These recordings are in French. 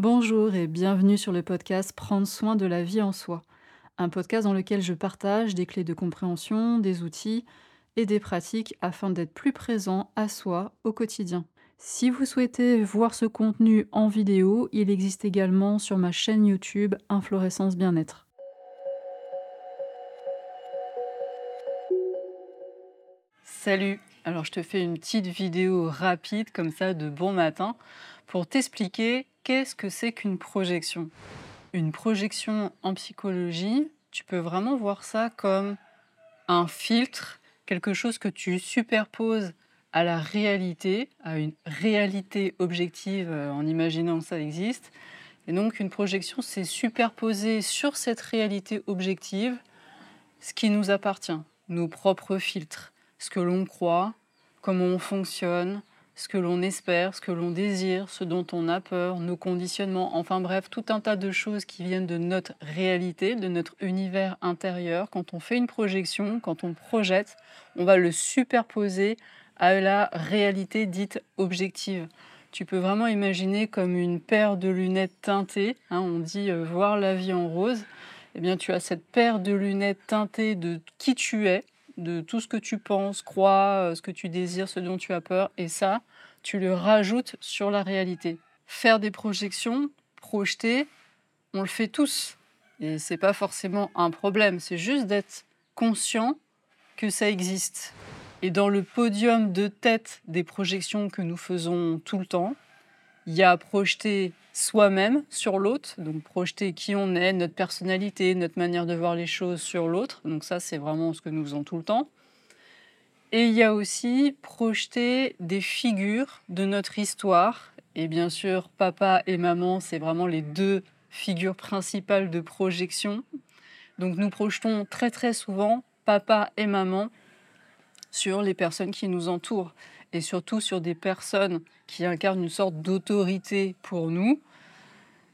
Bonjour et bienvenue sur le podcast Prendre soin de la vie en soi, un podcast dans lequel je partage des clés de compréhension, des outils et des pratiques afin d'être plus présent à soi au quotidien. Si vous souhaitez voir ce contenu en vidéo, il existe également sur ma chaîne YouTube Inflorescence Bien-être. Salut Alors je te fais une petite vidéo rapide comme ça de bon matin pour t'expliquer qu'est-ce que c'est qu'une projection? Une projection en psychologie, tu peux vraiment voir ça comme un filtre, quelque chose que tu superposes à la réalité, à une réalité objective euh, en imaginant que ça existe. Et donc une projection, c'est superposer sur cette réalité objective ce qui nous appartient, nos propres filtres, ce que l'on croit, comment on fonctionne, ce que l'on espère, ce que l'on désire, ce dont on a peur, nos conditionnements, enfin bref, tout un tas de choses qui viennent de notre réalité, de notre univers intérieur. Quand on fait une projection, quand on projette, on va le superposer à la réalité dite objective. Tu peux vraiment imaginer comme une paire de lunettes teintées, hein, on dit euh, voir la vie en rose, eh bien tu as cette paire de lunettes teintées de qui tu es, de tout ce que tu penses, crois, euh, ce que tu désires, ce dont tu as peur, et ça, tu le rajoutes sur la réalité. Faire des projections, projeter, on le fait tous. Et c'est pas forcément un problème, c'est juste d'être conscient que ça existe. Et dans le podium de tête des projections que nous faisons tout le temps, il y a projeter soi-même sur l'autre, donc projeter qui on est, notre personnalité, notre manière de voir les choses sur l'autre. Donc ça, c'est vraiment ce que nous faisons tout le temps. Et il y a aussi projeter des figures de notre histoire. Et bien sûr, papa et maman, c'est vraiment les deux figures principales de projection. Donc nous projetons très très souvent papa et maman sur les personnes qui nous entourent et surtout sur des personnes qui incarnent une sorte d'autorité pour nous,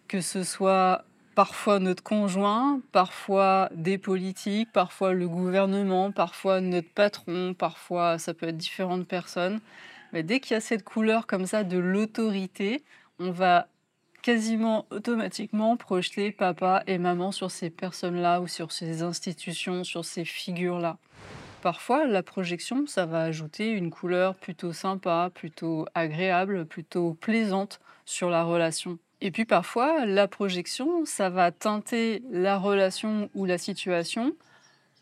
que ce soit parfois notre conjoint, parfois des politiques, parfois le gouvernement, parfois notre patron, parfois ça peut être différentes personnes. Mais dès qu'il y a cette couleur comme ça de l'autorité, on va quasiment automatiquement projeter papa et maman sur ces personnes-là ou sur ces institutions, sur ces figures-là. Parfois, la projection, ça va ajouter une couleur plutôt sympa, plutôt agréable, plutôt plaisante sur la relation. Et puis parfois, la projection, ça va teinter la relation ou la situation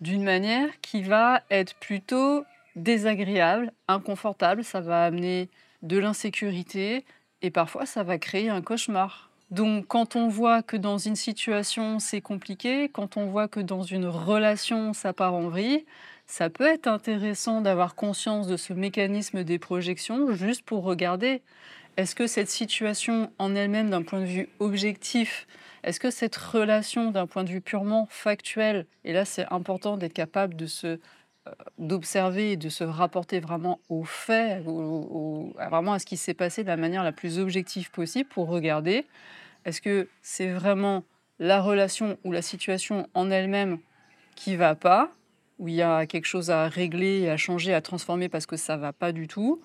d'une manière qui va être plutôt désagréable, inconfortable, ça va amener de l'insécurité et parfois ça va créer un cauchemar. Donc quand on voit que dans une situation c'est compliqué, quand on voit que dans une relation ça part en vrille, ça peut être intéressant d'avoir conscience de ce mécanisme des projections juste pour regarder est-ce que cette situation en elle-même d'un point de vue objectif, est-ce que cette relation d'un point de vue purement factuel, et là c'est important d'être capable euh, d'observer et de se rapporter vraiment aux faits, vraiment à ce qui s'est passé de la manière la plus objective possible pour regarder est-ce que c'est vraiment la relation ou la situation en elle-même qui va pas où il y a quelque chose à régler, à changer, à transformer parce que ça va pas du tout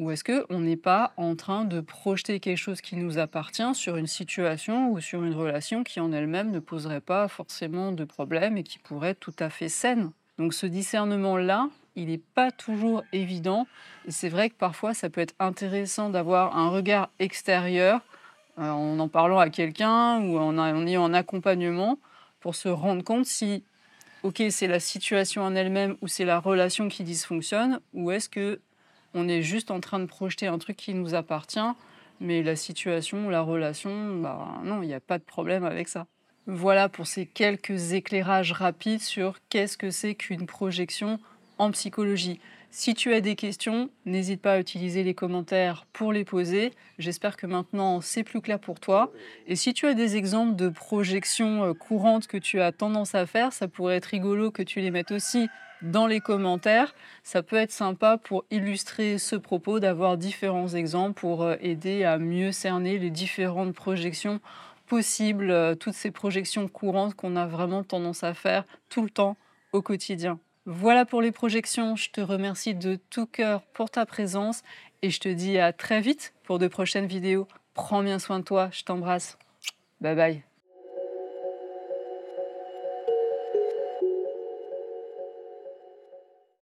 Ou est-ce qu'on n'est pas en train de projeter quelque chose qui nous appartient sur une situation ou sur une relation qui en elle-même ne poserait pas forcément de problème et qui pourrait être tout à fait saine? Donc ce discernement-là, il n'est pas toujours évident. C'est vrai que parfois, ça peut être intéressant d'avoir un regard extérieur euh, en en parlant à quelqu'un ou en ayant un accompagnement pour se rendre compte si ok, c'est la situation en elle-même ou c'est la relation qui dysfonctionne, ou est-ce que on est juste en train de projeter un truc qui nous appartient, mais la situation, la relation, bah non, il n'y a pas de problème avec ça. Voilà pour ces quelques éclairages rapides sur qu'est-ce que c'est qu'une projection en psychologie. Si tu as des questions, n'hésite pas à utiliser les commentaires pour les poser. J'espère que maintenant c'est plus clair pour toi. Et si tu as des exemples de projections euh, courantes que tu as tendance à faire, ça pourrait être rigolo que tu les mettes aussi dans les commentaires. Ça peut être sympa pour illustrer ce propos d'avoir différents exemples pour euh, aider à mieux cerner les différentes projections possibles, euh, toutes ces projections courantes qu'on a vraiment tendance à faire tout le temps au quotidien. Voilà pour les projections. Je te remercie de tout cœur pour ta présence et je te dis à très vite pour de prochaines vidéos. Prends bien soin de toi. Je t'embrasse. Bye bye.